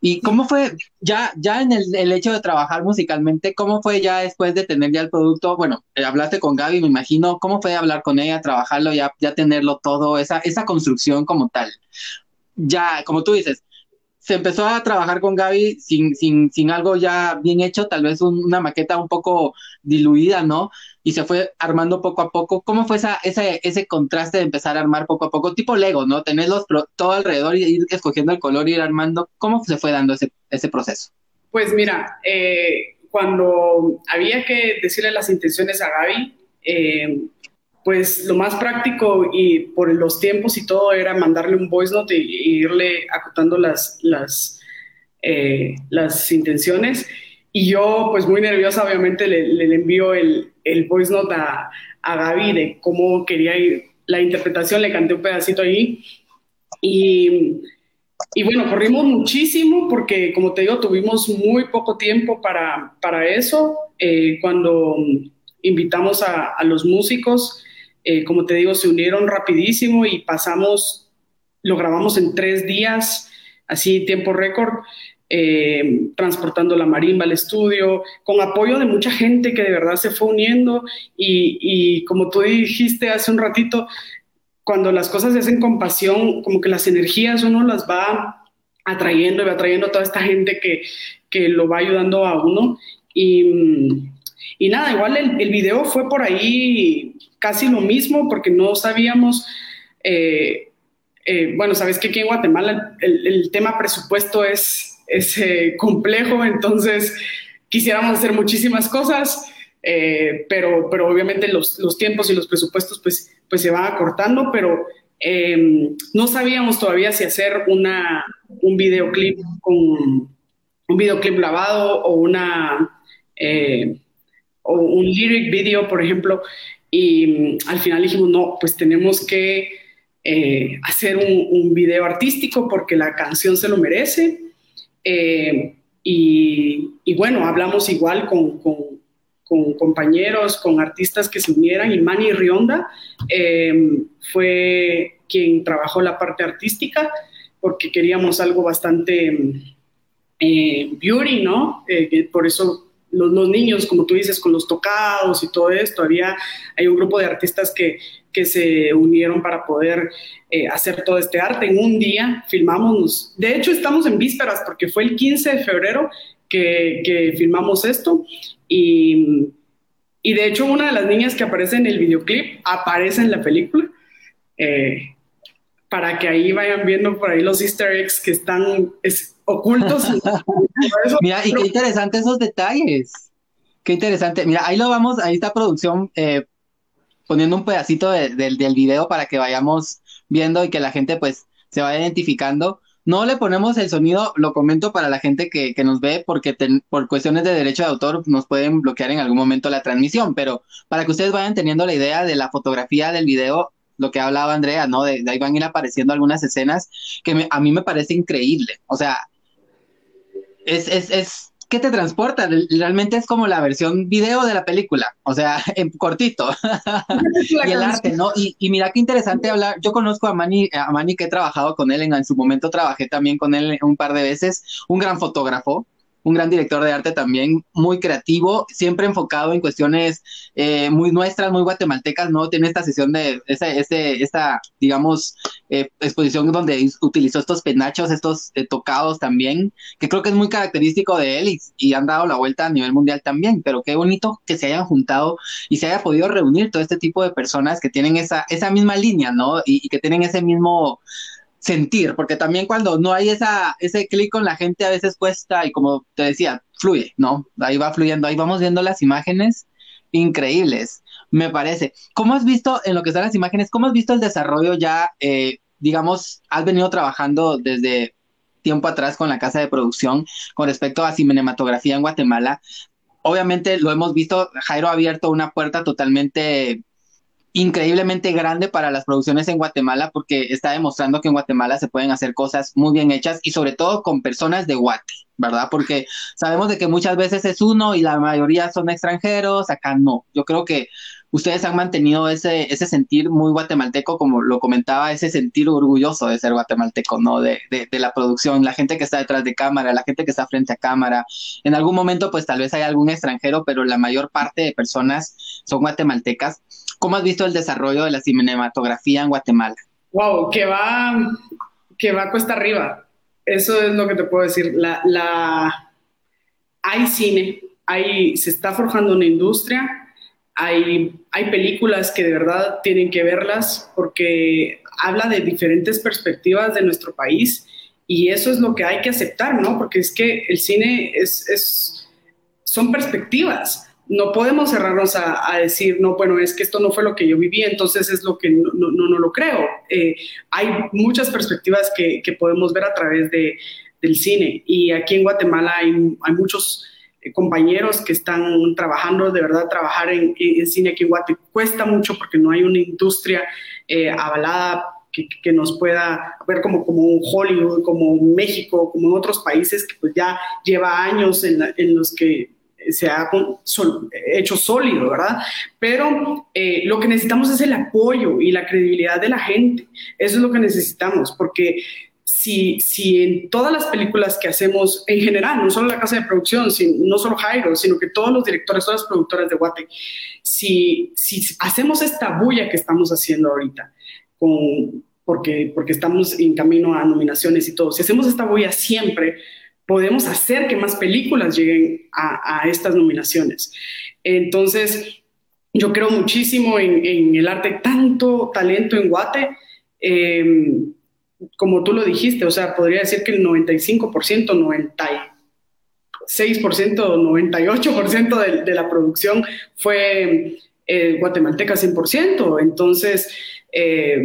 S3: ¿Y cómo fue ya, ya en el, hecho de trabajar musicalmente, cómo fue ya después de tener ya el producto? Bueno, eh, hablaste con Gaby, me imagino, ¿cómo fue hablar con ella, trabajarlo, ya, ya tenerlo todo, esa, esa construcción como tal? Ya, como tú dices, se empezó a trabajar con Gaby sin, sin, sin algo ya bien hecho, tal vez una maqueta un poco diluida, ¿no? Y se fue armando poco a poco. ¿Cómo fue esa, ese, ese contraste de empezar a armar poco a poco? Tipo Lego, ¿no? Tenerlos todo alrededor y ir escogiendo el color y ir armando. ¿Cómo se fue dando ese, ese proceso?
S4: Pues mira, eh, cuando había que decirle las intenciones a Gaby, eh, pues lo más práctico y por los tiempos y todo era mandarle un voice note y, irle acotando las, las, eh, las intenciones. Y yo, pues muy nerviosa, obviamente le, le envío el, el, voice note a, a Gaby de cómo quería ir la interpretación, le canté un pedacito ahí. Y, y bueno, corrimos muchísimo porque, como te digo, tuvimos muy poco tiempo para, para eso. Eh, cuando invitamos a, a los músicos, eh, como te digo, se unieron rapidísimo y pasamos, lo grabamos en tres días, así tiempo récord, eh, transportando la marimba al estudio, con apoyo de mucha gente que de verdad se fue uniendo y, como tú dijiste hace un ratito, cuando las cosas se hacen con pasión, como que las energías uno las va atrayendo y va atrayendo a toda esta gente que, que lo va ayudando a uno. Y, y nada, igual el, video fue por ahí casi lo mismo porque no sabíamos, eh, eh, bueno, sabes que aquí en Guatemala el, tema presupuesto es, es eh, complejo, entonces quisiéramos hacer muchísimas cosas, pero, pero obviamente los, los, tiempos y los presupuestos pues, pues se van acortando, pero em, no sabíamos todavía si hacer una, un videoclip con un videoclip grabado o una o un lyric video, por ejemplo, y mm, al final dijimos, no, pues tenemos que eh, hacer un, video artístico porque la canción se lo merece. Eh, y, bueno, hablamos igual con, compañeros, con artistas que se unieran y Manny Rionda eh, fue quien trabajó la parte artística porque queríamos algo bastante beauty, ¿no? por eso los, niños, como tú dices, con los tocados y todo esto. Había, hay un grupo de artistas que, que se unieron para poder eh, hacer todo este arte. En un día filmamos, de hecho estamos en vísperas porque fue el 15 de febrero que, que filmamos esto y, Y de hecho, una de las niñas que aparece en el videoclip aparece en la película. Eh, para que ahí vayan viendo por ahí los easter eggs que están ocultos.
S3: Mira, y qué interesante esos detalles. Qué interesante. Mira, ahí lo vamos, ahí está producción eh, poniendo un pedacito del video para que vayamos viendo y que la gente pues se vaya identificando. No le ponemos el sonido, lo comento para la gente que, nos ve, porque por cuestiones de derecho de autor nos pueden bloquear en algún momento la transmisión, pero para que ustedes vayan teniendo la idea de la fotografía del video, lo que hablaba Andrea, ¿no? De, ahí van a ir apareciendo algunas escenas que a mí me parece increíble. O sea, es, es, es que te transporta, realmente es como la versión video de la película, o sea, en cortito. y el arte, ¿no? Y, mira qué interesante hablar. Yo conozco a Manny, a Manny que he trabajado con él, en, en su momento trabajé también con él un par de veces, un gran fotógrafo, un gran director de arte también, muy creativo, siempre enfocado en cuestiones eh, muy nuestras, muy guatemaltecas, ¿no? Tiene esta sesión de, esta, digamos, eh, exposición donde utilizó estos penachos, estos eh, tocados también, que creo que es muy característico de él y, han dado la vuelta a nivel mundial también, pero qué bonito que se hayan juntado y se haya podido reunir todo este tipo de personas que tienen esa, esa misma línea, ¿no? y que tienen ese mismo sentir, porque también cuando no hay esa, ese clic con la gente a veces cuesta y como te decía, fluye, ¿no? Ahí va fluyendo, ahí vamos viendo las imágenes increíbles, me parece. ¿Cómo has visto en lo que están las imágenes, cómo has visto el desarrollo ya, eh, digamos, has venido trabajando desde tiempo atrás con la casa de producción con respecto a cinematografía en Guatemala? Obviamente lo hemos visto, Jairo ha abierto una puerta totalmente increíblemente grande para las producciones en Guatemala porque está demostrando que en Guatemala se pueden hacer cosas muy bien hechas y sobre todo con personas de Guate, ¿verdad? Porque sabemos de que muchas veces es uno y la mayoría son extranjeros, acá no. Yo creo que ustedes han mantenido ese, ese sentir muy guatemalteco, como lo comentaba, ese sentir orgulloso de ser guatemalteco, ¿no? De, de, de, la producción, la gente que está detrás de cámara, la gente que está frente a cámara. En algún momento, pues tal vez hay algún extranjero, pero la mayor parte de personas son guatemaltecas. ¿Cómo has visto el desarrollo de la cinematografía en Guatemala?
S4: Wow, que va, que va cuesta arriba. Eso es lo que te puedo decir. La, la... Hay cine, hay, se está forjando una industria hay, hay películas que de verdad tienen que verlas porque habla de diferentes perspectivas de nuestro país y eso es lo que hay que aceptar, ¿no? Porque es que el cine es, es son perspectivas. No podemos cerrarnos a, decir, no, bueno, es que esto no fue lo que yo viví, entonces es lo que no, no, no lo creo. Eh, hay muchas perspectivas que, podemos ver a través de, del cine y aquí en Guatemala hay, muchos eh, compañeros que están trabajando, de verdad, trabajar en, cine aquí en Guate cuesta mucho porque no hay una industria eh, avalada que, nos pueda ver como, como un Hollywood, como México, como en otros países que pues ya lleva años en, en los que se ha hecho sólido, ¿verdad? Pero eh, lo que necesitamos es el apoyo y la credibilidad de la gente. Eso es lo que necesitamos, porque si, si en todas las películas que hacemos en general, no solo la casa de producción, no solo Jairo, sino que todos los directores, todas las productoras de Guate, si, si hacemos esta bulla que estamos haciendo ahorita, con, porque, porque estamos en camino a nominaciones y todo, si hacemos esta bulla siempre, podemos hacer que más películas lleguen a, estas nominaciones. Entonces, yo creo muchísimo en, el arte, tanto talento en Guate. Eh, como tú lo dijiste, o sea, podría decir que el 95%, 96%, 98% de, de la producción fue eh, guatemalteca 100%. Entonces, eh,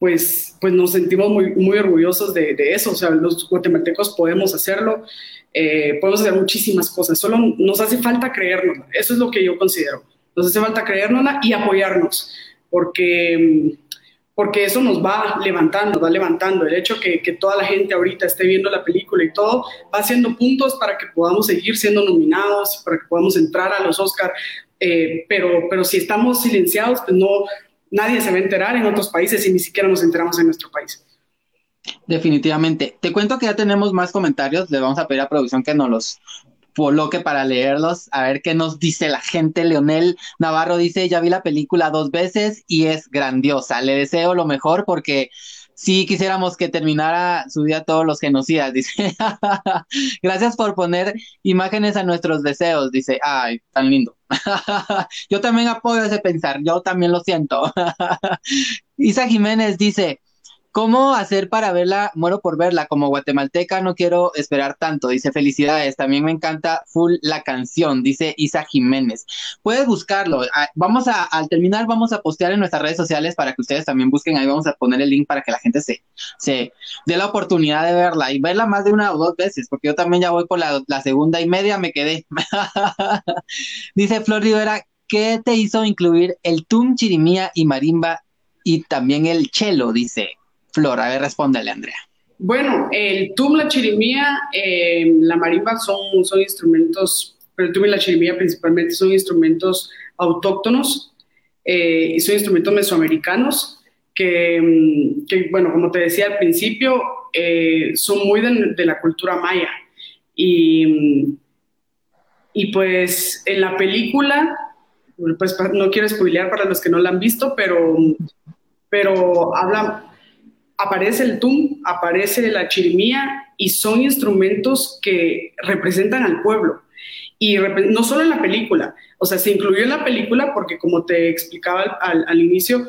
S4: pues, pues nos sentimos muy, muy orgullosos de, eso. O sea, los guatemaltecos podemos hacerlo, eh, podemos hacer muchísimas cosas. Solo nos hace falta creernos. Eso es lo que yo considero. Nos hace falta creernos y apoyarnos, porque porque eso nos va levantando, va levantando. El hecho que, que toda la gente ahorita esté viendo la película y todo, va haciendo puntos para que podamos seguir siendo nominados, para que podamos entrar a los Oscar. Eh, pero, pero si estamos silenciados, pues no, nadie se va a enterar en otros países y ni siquiera nos enteramos en nuestro país.
S3: Definitivamente. Te cuento que ya tenemos más comentarios. Le vamos a pedir a producción que nos los coloque para leerlos, a ver qué nos dice la gente. Leonel Navarro dice, ya vi la película dos veces y es grandiosa. Le deseo lo mejor porque Sí, quisiéramos que terminara su día todos los genocidas, dice. Gracias por poner imágenes a nuestros deseos, dice. Ay, tan lindo. yo también apoyo ese pensar, yo también lo siento. Isa Jiménez dice, ¿Cómo hacer para verla? Muero por verla. Como guatemalteca no quiero esperar tanto. Dice felicidades. También me encanta full la canción. Dice Isa Jiménez. Puedes buscarlo. Ah, vamos a, al terminar, vamos a postear en nuestras redes sociales para que ustedes también busquen. Ahí vamos a poner el link para que la gente se, se dé la oportunidad de verla y verla más de una o dos veces, porque yo también ya voy por la, la segunda y media, me quedé. Dice Flor Rivera, ¿qué te hizo incluir el tum, chirimía y marimba y también el chelo? Dice. Flor, a ver, respóndele, Andrea.
S4: Bueno, el tum, la chirimía, eh, la marimba son, son instrumentos, pero el tum y la chirimía principalmente son instrumentos autóctonos eh, y son instrumentos mesoamericanos que, mm, que, bueno, como te decía al principio, eh, son muy de, la cultura maya. Y, mm, y pues en la película, pues no quiero spoilear para los que no la han visto, pero, pero habla aparece el tum, aparece la chirimía y son instrumentos que representan al pueblo. Y no solo en la película, o sea, se incluyó en la película porque como te explicaba al, inicio,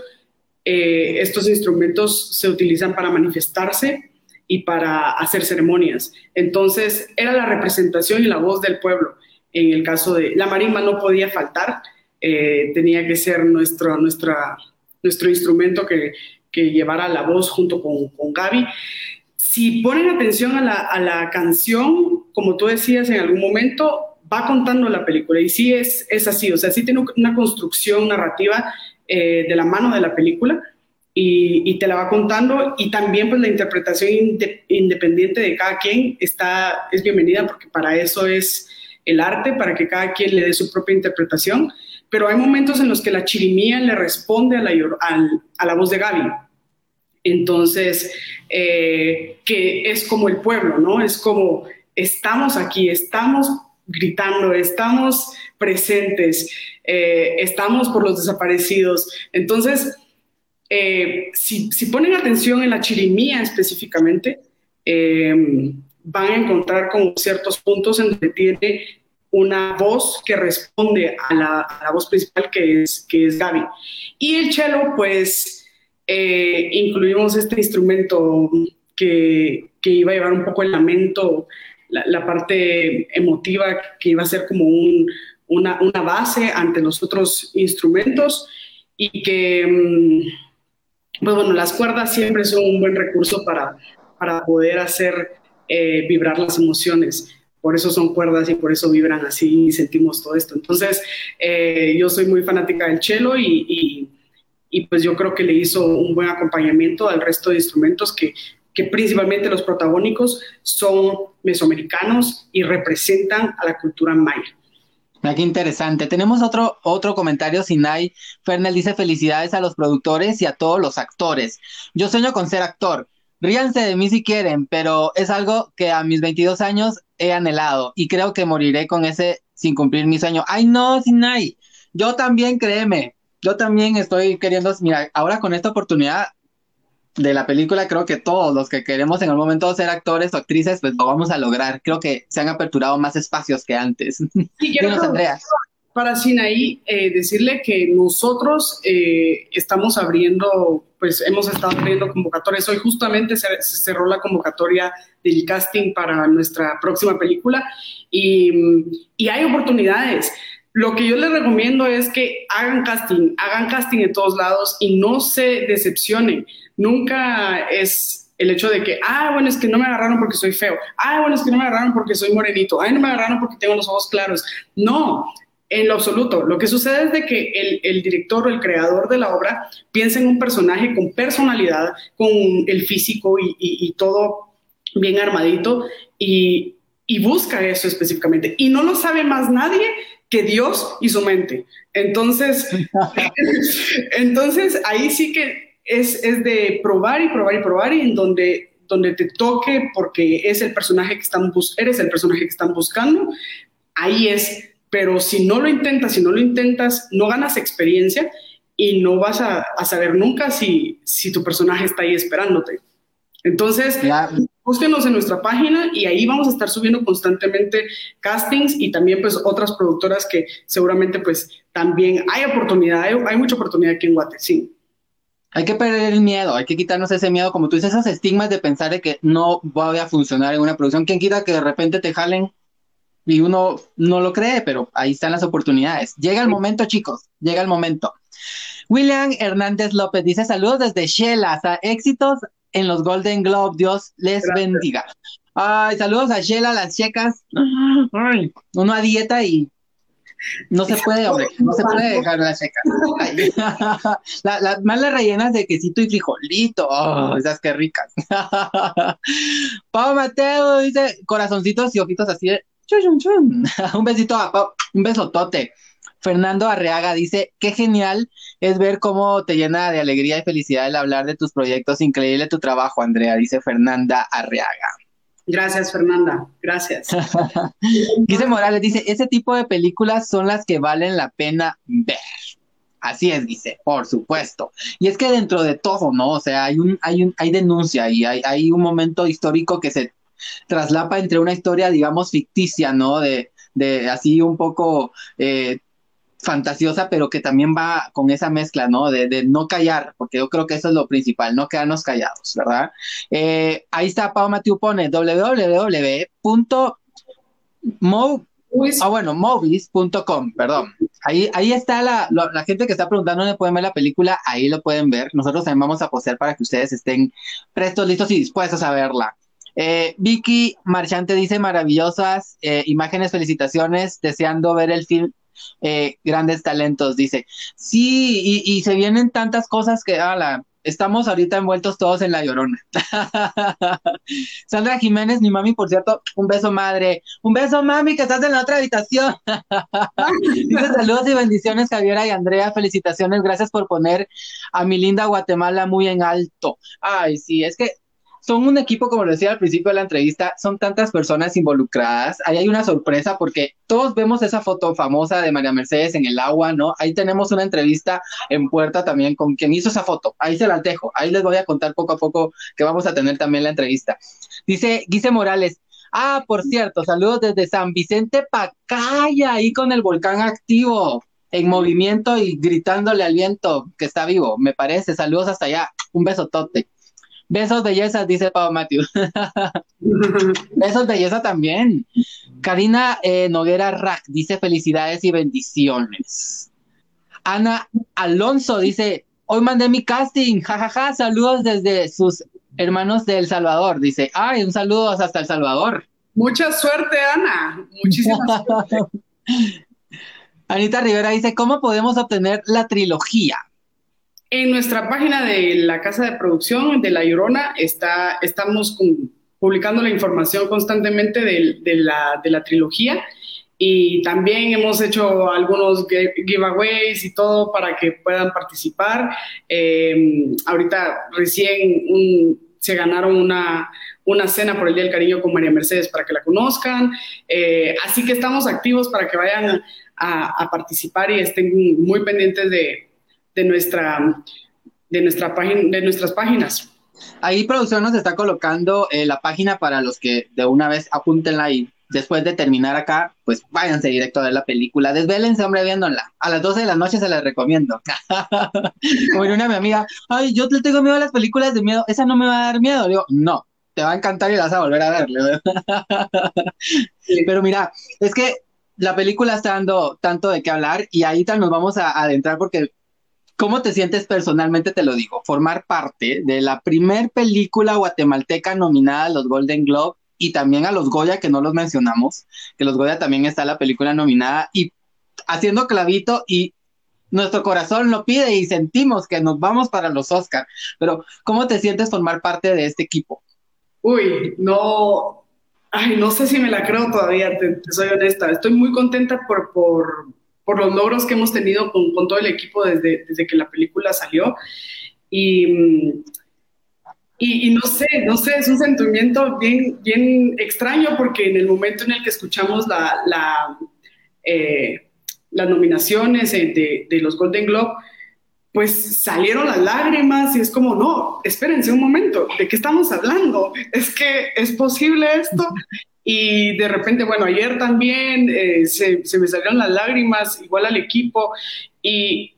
S4: eh, estos instrumentos se utilizan para manifestarse y para hacer ceremonias. Entonces, era la representación y la voz del pueblo. En el caso de la marimba no podía faltar, eh, tenía que ser nuestro, nuestra, nuestro instrumento que, que llevara la voz junto con, con Gaby. Si ponen atención a la, a la, canción, como tú decías en algún momento, va contando la película y sí es, es así, o sea, sí tiene una construcción narrativa eh, de la mano de la película y, y, te la va contando y también pues la interpretación independiente de cada quien está, es bienvenida porque para eso es el arte, para que cada quien le dé su propia interpretación pero hay momentos en los que la chirimía le responde a la, voz de Gaby. Entonces, eh, que es como el pueblo, ¿no? Es como estamos aquí, estamos gritando, estamos presentes, eh, estamos por los desaparecidos. Entonces, eh, si, si, ponen atención en la chirimía específicamente, van a encontrar como ciertos puntos en donde tiene una voz que responde a la, voz principal que es, que es Gaby. Y el cello, pues eh, incluimos este instrumento que, que, iba a llevar un poco el lamento, la, parte emotiva, que iba a ser como un, una, una, base ante los otros instrumentos y que, mm, pues bueno, las cuerdas siempre son un buen recurso para, para poder hacer eh, vibrar las emociones por eso son cuerdas y por eso vibran así y sentimos todo esto. Entonces, eh, yo soy muy fanática del cello y, y, pues yo creo que le hizo un buen acompañamiento al resto de instrumentos que, que principalmente los protagónicos son mesoamericanos y representan a la cultura maya.
S3: Mira, qué interesante. Tenemos otro, otro comentario, Sinai Fernel dice felicidades a los productores y a todos los actores. Yo sueño con ser actor. Ríanse de mí si quieren, pero es algo que a mis 22 años he anhelado y creo que moriré con ese sin cumplir mi sueño. Ay, no, Sinai, yo también, créeme, yo también estoy queriendo, mira, ahora con esta oportunidad de la película, creo que todos los que queremos en algún momento ser actores o actrices, pues lo vamos a lograr. Creo que se han aperturado más espacios que antes.
S4: Sí, Andrea para Sinaí eh, decirle que nosotros eh, estamos abriendo, pues hemos estado abriendo convocatorias. Hoy justamente se, cerró la convocatoria del casting para nuestra próxima película y, y, hay oportunidades. Lo que yo les recomiendo es que hagan casting, hagan casting en todos lados y no se decepcionen. Nunca es el hecho de que, ah, bueno, es que no me agarraron porque soy feo, ah, bueno, es que no me agarraron porque soy morenito, ah, no me agarraron porque tengo los ojos claros. No, en lo absoluto. Lo que sucede es de que el, director o el creador de la obra piensa en un personaje con personalidad, con el físico y, todo bien armadito y, busca eso específicamente. Y no lo sabe más nadie que Dios y su mente. Entonces, entonces ahí sí que es, es, de probar y probar y probar y en donde, donde te toque porque es el personaje que están eres el personaje que están buscando, ahí es pero si no lo intentas, si no lo intentas, no ganas experiencia y no vas a, saber nunca si, si tu personaje está ahí esperándote. Entonces, búsquenos en nuestra página y ahí vamos a estar subiendo constantemente castings y también pues otras productoras que seguramente pues también hay oportunidad, hay, mucha oportunidad aquí en Guate, sí.
S3: Hay que perder el miedo, hay que quitarnos ese miedo, como tú dices, esos estigmas de pensar de que no va a funcionar en una producción. ¿Quién quita que de repente te jalen y uno no lo cree, pero ahí están las oportunidades. Llega el momento, chicos, llega el momento. William Hernández López dice saludos desde Shela, éxitos en los Golden Globe, Dios les bendiga. Ay, saludos a Shela, las checas. Ay, uno a dieta y no se puede, hombre, no se puede dejar las checas. las más las rellenas de quesito y frijolito, oh, esas que ricas. Pau Mateo dice corazoncitos y ojitos así de un besito a Pau, un besotote. Fernando Arreaga dice, qué genial es ver cómo te llena de alegría y felicidad el hablar de tus proyectos. Increíble tu trabajo, Andrea, dice Fernanda Arreaga.
S4: Gracias, Fernanda. Gracias.
S3: dice Morales, dice, ese tipo de películas son las que valen la pena ver. Así es, dice, por supuesto. Y es que dentro de todo, ¿no? O sea, hay un, hay un, hay denuncia y hay, hay un momento histórico que se traslapa entre una historia, digamos, ficticia, ¿no? De, de así un poco eh, fantasiosa, pero que también va con esa mezcla, ¿no? De, no callar, porque yo creo que eso es lo principal, no quedarnos callados, ¿verdad? Eh, ahí está, Pau Matiu pone www.mo Ah, bueno, movies.com, perdón. Ahí, ahí está la, la, gente que está preguntando dónde pueden ver la película, ahí lo pueden ver. Nosotros también vamos a postear para que ustedes estén prestos, listos y dispuestos a verla. Eh, Vicky Marchante dice maravillosas eh, imágenes, felicitaciones, deseando ver el film eh, grandes talentos, dice. Sí, y, se vienen tantas cosas que, ala, estamos ahorita envueltos todos en la llorona. Sandra Jiménez, mi mami, por cierto, un beso madre. Un beso mami, que estás en la otra habitación. Dice saludos y bendiciones, Javiera y Andrea. Felicitaciones, gracias por poner a mi linda Guatemala muy en alto. Ay, sí, es que son un equipo, como lo decía al principio de la entrevista, son tantas personas involucradas. Ahí hay una sorpresa porque todos vemos esa foto famosa de María Mercedes en el agua, ¿no? Ahí tenemos una entrevista en puerta también con quien hizo esa foto. Ahí se las dejo. Ahí les voy a contar poco a poco que vamos a tener también la entrevista. Dice Guise Morales. Ah, por cierto, saludos desde San Vicente Pacaya, ahí con el volcán activo, en movimiento y gritándole al viento que está vivo, me parece. Saludos hasta allá. Un besotote. Besos, bellezas, dice Pablo Matthew. Besos, belleza también. Karina eh, Noguera Rack dice felicidades y bendiciones. Ana Alonso dice, hoy mandé mi casting, jajaja, saludos desde sus hermanos de El Salvador. Dice, ay, un saludo hasta El Salvador.
S4: Mucha suerte, Ana. Muchísimas suerte.
S3: Anita Rivera dice, ¿cómo podemos obtener la trilogía?
S4: En nuestra página de la casa de producción de La Llorona estamos publicando la información constantemente de, la, trilogía y también hemos hecho algunos giveaways y todo para que puedan participar. Eh, ahorita recién se ganaron una, una cena por el Día del Cariño con María Mercedes para que la conozcan. Eh, así que estamos activos para que vayan a participar y estén muy pendientes de, de, nuestra, de, nuestra página, de nuestras páginas.
S3: Ahí producción nos está colocando eh, la página para los que de una vez apúntenla y después de terminar acá, pues váyanse directo a ver la película. Desvélense, hombre, viéndola. A las 12 de la noche se las recomiendo. Como una mi amiga, ay, yo le tengo miedo a las películas de miedo, esa no me va a dar miedo. Digo, no, te va a encantar y la vas a volver a verle. Pero mira, es que la película está dando tanto de qué hablar y ahí tal nos vamos a adentrar porque ¿Cómo te sientes personalmente? Te lo digo, formar parte de la primer película guatemalteca nominada a los Golden Globe y también a los Goya, que no los mencionamos, que los Goya también está la película nominada y haciendo clavito y nuestro corazón lo pide y sentimos que nos vamos para los Oscar. Pero, ¿cómo te sientes formar parte de este equipo?
S4: Uy, no, ay, no sé si me la creo todavía, te, soy honesta. Estoy muy contenta por, por, por los logros que hemos tenido con, todo el equipo desde, desde, que la película salió. Y, y, no sé, no sé, es un sentimiento bien, bien extraño porque en el momento en el que escuchamos la, eh, las nominaciones de, de, los Golden Globe, pues salieron las lágrimas y es como, no, espérense un momento, ¿de qué estamos hablando? Es que es posible esto. Y de repente, bueno, ayer también eh, se, me salieron las lágrimas, igual al equipo, y,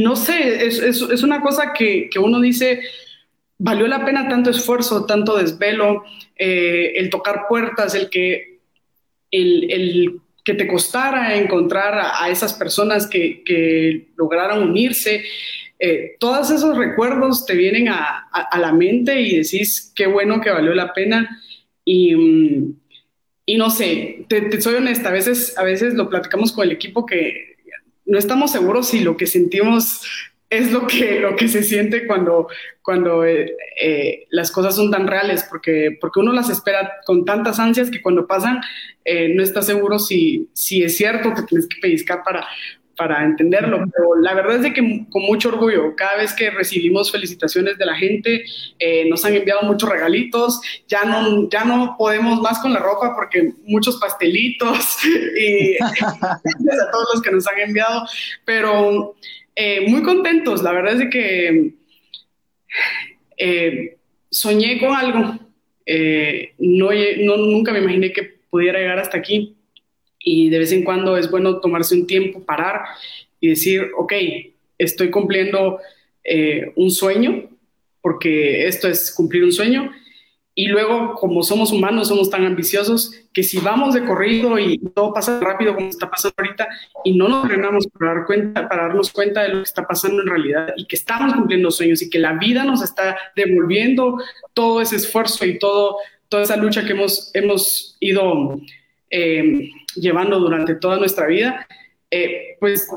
S4: no sé, es, es, una cosa que, que, uno dice, valió la pena tanto esfuerzo, tanto desvelo, eh, el tocar puertas, el que, el, el que te costara encontrar a, esas personas que, que lograron unirse. Eh, todos esos recuerdos te vienen a, a, la mente y decís qué bueno que valió la pena. Y, mm, y no sé, te, soy honesta, a veces, a veces lo platicamos con el equipo que no estamos seguros si lo que sentimos es lo que, lo que se siente cuando, cuando eh, eh, las cosas son tan reales, porque, porque uno las espera con tantas ansias que cuando pasan eh, no está seguro si, si es cierto, que tienes que pellizcar para, para entenderlo. Pero la verdad es de que con mucho orgullo, cada vez que recibimos felicitaciones de la gente, nos han enviado muchos regalitos, ya no, ya no podemos más con la ropa porque muchos pastelitos y a todos los que nos han enviado, pero eh, muy contentos, la verdad es de que eh, soñé con algo, eh, no, nunca me imaginé que pudiera llegar hasta aquí. Y de vez en cuando es bueno tomarse un tiempo, parar y decir, ok, estoy cumpliendo un sueño, porque esto es cumplir un sueyo y luego, como somos humanos, somos tan ambiciosos que si vamos de corrido y todo pasa rápido como está pasando ahorita y no nos frenamos para, dar cuenta, para darnos cuenta de lo que está pasando en realidad y que estamos cumpliendo sueños y que la vida nos está devolviendo todo ese esfuerzo y todo, toda esa lucha que hemos, hemos ido eh, llevando durante toda nuestra vida, eh, pues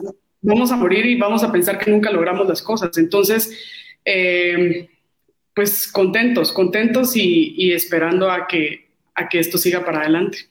S4: vamos a morir y vamos a pensar que nunca logramos las cosas. Entonces, eh, pues contentos, contentos y, esperando a que, a que esto siga para adelante.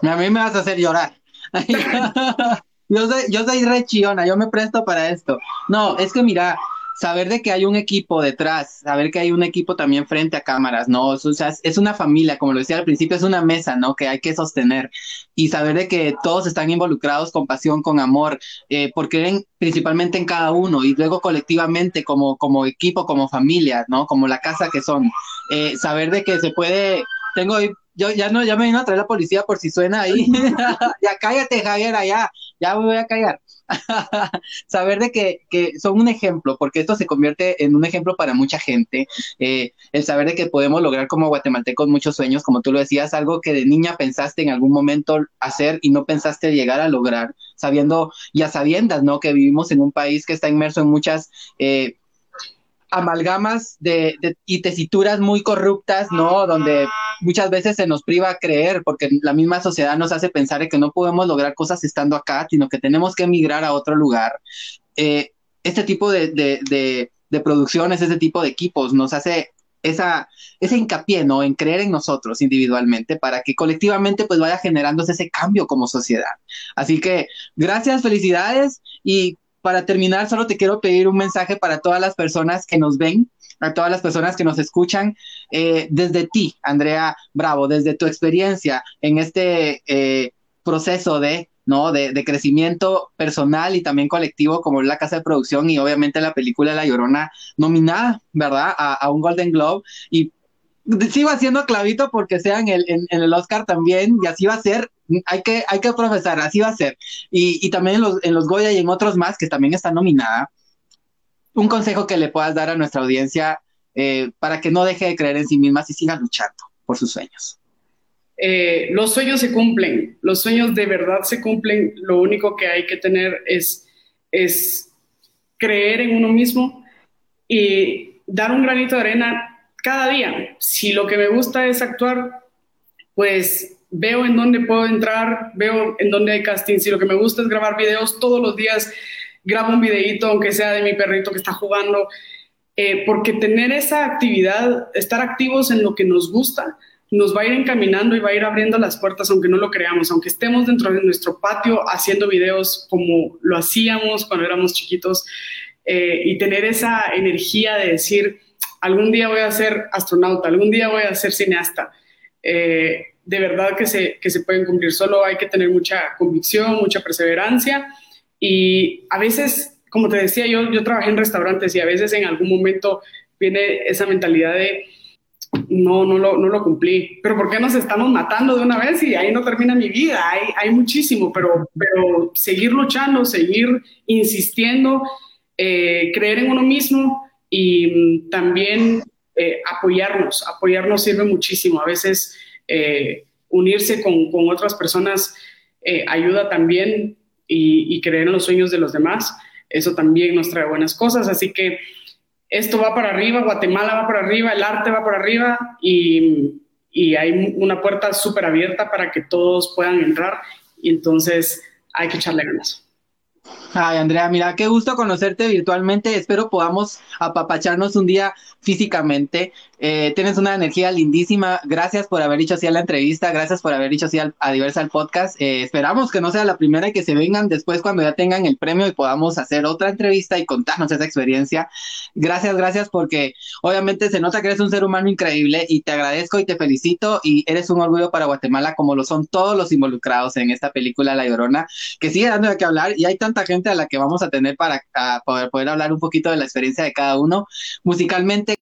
S3: A mí me vas a hacer llorar. yo, soy, yo soy re chiona, yo me presto para esto. No, es que mira, saber de que hay un equipo detrás, saber que hay un equipo también frente a cámaras, ¿no? O sea, es una familia, como lo decía al principio, es una mesa, ¿no? Que hay que sostener y saber de que todos están involucrados con pasión, con amor, eh, porque ven principalmente en cada uno y luego colectivamente como, como equipo, como familia, ¿no? Como la casa que son. Eh, saber de que se puede, tengo yo ya no, ya me vino a traer la policía por si suena ahí. ya cállate, Javier, ya, ya me voy a callar. Saber de que, que, son un ejemplo, porque esto se convierte en un ejemplo para mucha gente. Eh, el saber de que podemos lograr como guatemaltecos muchos sueños, como tú lo decías, algo que de niña pensaste en algún momento hacer y no pensaste llegar a lograr, sabiendo y a sabiendas, ¿no? Que vivimos en un país que está inmerso en muchas... Eh, amalgamas de, y tesituras muy corruptas, ¿no? Donde muchas veces se nos priva a creer, porque la misma sociedad nos hace pensar que no podemos lograr cosas estando acá, sino que tenemos que emigrar a otro lugar. Eh, este tipo de, de, de, producciones, este tipo de equipos nos hace esa, ese hincapié, ¿no? En creer en nosotros individualmente para que colectivamente pues vaya generándose ese cambio como sociedad. Así que gracias, felicidades y para terminar, solo te quiero pedir un mensaje para todas las personas que nos ven, a todas las personas que nos escuchan, eh, desde ti, Andrea Bravo, desde tu experiencia en este eh, proceso de, ¿no? De, crecimiento personal y también colectivo, como la casa de producción y obviamente la película La Llorona nominada, ¿verdad? A, un Golden Globe. Y sigo haciendo clavito porque sea en el, en, el Oscar también, y así va a ser, hay que, hay que profesar, así va a ser. Y, y también en los, en los Goya y en otros más que también están nominada, un consejo que le puedas dar a nuestra audiencia eh, para que no deje de creer en sí misma y siga luchando por sus sueños.
S4: Eh, los sueños se cumplen, los sueños de verdad se cumplen, lo único que hay que tener es, es creer en uno mismo y dar un granito de arena cada día. Si lo que me gusta es actuar, pues veo en dónde puedo entrar, veo en dónde hay casting. Si lo que me gusta es grabar videos todos los días, grabo un videito, aunque sea de mi perrito que está jugando. Eh, porque tener esa actividad, estar activos en lo que nos gusta, nos va a ir encaminando y va a ir abriendo las puertas, aunque no lo creamos, aunque estemos dentro de nuestro patio haciendo videos como lo hacíamos cuando éramos chiquitos, eh, y tener esa energía de decir, algún día voy a ser astronauta, algún día voy a ser cineasta. Eh, de verdad que se, que se pueden cumplir, solo hay que tener mucha convicción, mucha perseverancia y a veces como te decía, yo, yo trabajé en restaurantes y a veces en algún momento viene esa mentalidad de no, no lo, no lo cumplí. Pero ¿por qué nos estamos matando de una vez y ahí no termina mi vida? Hay, hay muchísimo, pero, pero seguir luchando, seguir insistiendo, eh, creer en uno mismo y mm, también eh, apoyarnos. Apoyarnos sirve muchísimo. A veces eh, unirse con, con, otras personas ayuda también y, y creer en los sueños de los demás. Eso también nos trae buenas cosas. Así que esto va para arriba, Guatemala va para arriba, el arte va para arriba y, y hay una puerta súper abierta para que todos puedan entrar y entonces hay que echarle ganas.
S3: Ay, Andrea, mira, qué gusto conocerte virtualmente. Espero podamos apapacharnos un día físicamente. Eh, tienes una energía lindísima. Gracias por haber dicho así a la entrevista. Gracias por haber dicho así a Diversal Podcast. Eh, esperamos que no sea la primera y que se vengan después cuando ya tengan el premio y podamos hacer otra entrevista y contarnos esa experiencia. Gracias, gracias, porque obviamente se nota que eres un ser humano increíble y te agradezco y te felicito y eres un orgullo para Guatemala como lo son todos los involucrados en esta película La Llorona, que sigue dando de qué hablar y hay tanta gente a la que vamos a tener para poder, poder hablar un poquito de la experiencia de cada uno musicalmente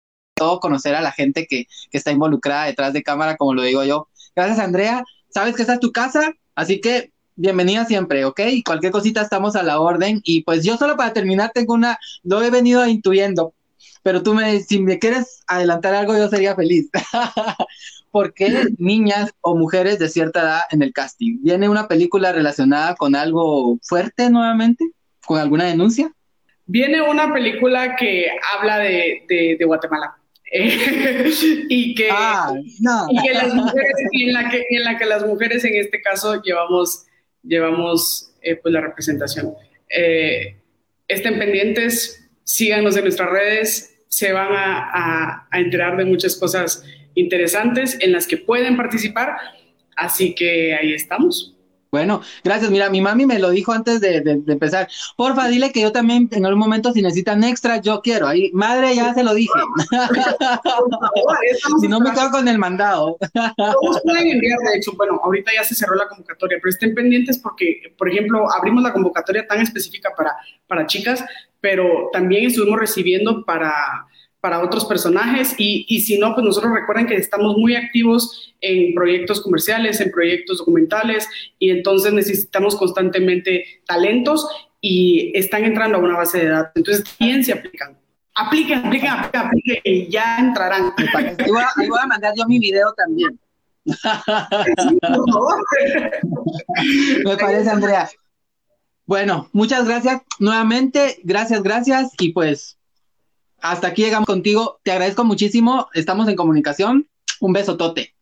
S3: conocer a la gente que, está involucrada detrás de cámara, como lo digo yo. Gracias, Andrea. Sabes que esta es tu casa, así que bienvenida siempre, ¿ok? Cualquier cosita estamos a la orden. Y pues yo solo para terminar tengo una, lo he venido intuyendo, pero tú me, si me quieres adelantar algo, yo sería feliz. ¿Por qué niñas o mujeres de cierta edad en el casting? ¿Viene una película relacionada con algo fuerte nuevamente? ¿Con alguna denuncia?
S4: Viene una película que habla de Guatemala. y, que,
S3: ah, no.
S4: y, que, las mujeres, y en, la que, en la que las mujeres en este caso llevamos, llevamos eh, pues la representación. Eh, estén pendientes, síganos en nuestras redes, se van a, a, a enterar de muchas cosas interesantes en las que pueden participar. Así que ahí estamos.
S3: Bueno, gracias. Mira, mi mami me lo dijo antes de, de, de, empezar. Porfa, dile que yo también en algún momento si necesitan extra, yo quiero. Ahí, madre, ya se lo dije. si no me quedo con el mandado.
S4: Todos pueden enviar, de hecho, bueno, ahorita ya se cerró la convocatoria, pero estén pendientes porque, por ejemplo, abrimos la convocatoria tan específica para, para chicas, pero también estuvimos recibiendo para para otros personajes y, y, si no, pues nosotros recuerden que estamos muy activos en proyectos comerciales, en proyectos documentales y entonces necesitamos constantemente talentos y están entrando a una base de datos. Entonces, ¿quién se aplican? Apliquen, apliquen, apliquen, apliquen y ya entrarán.
S3: Ahí voy, a, voy a mandar yo mi video también. Me parece, Andrea. Bueno, muchas gracias nuevamente, gracias, gracias y pues hasta aquí llegamos contigo. Te agradezco muchísimo. Estamos en comunicación. Un beso tote.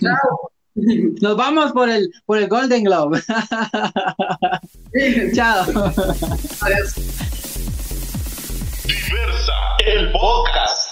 S4: Chao.
S3: Nos vamos por el, por el Golden Globe. Chao.
S4: Adiós.
S1: Diversa, el podcast.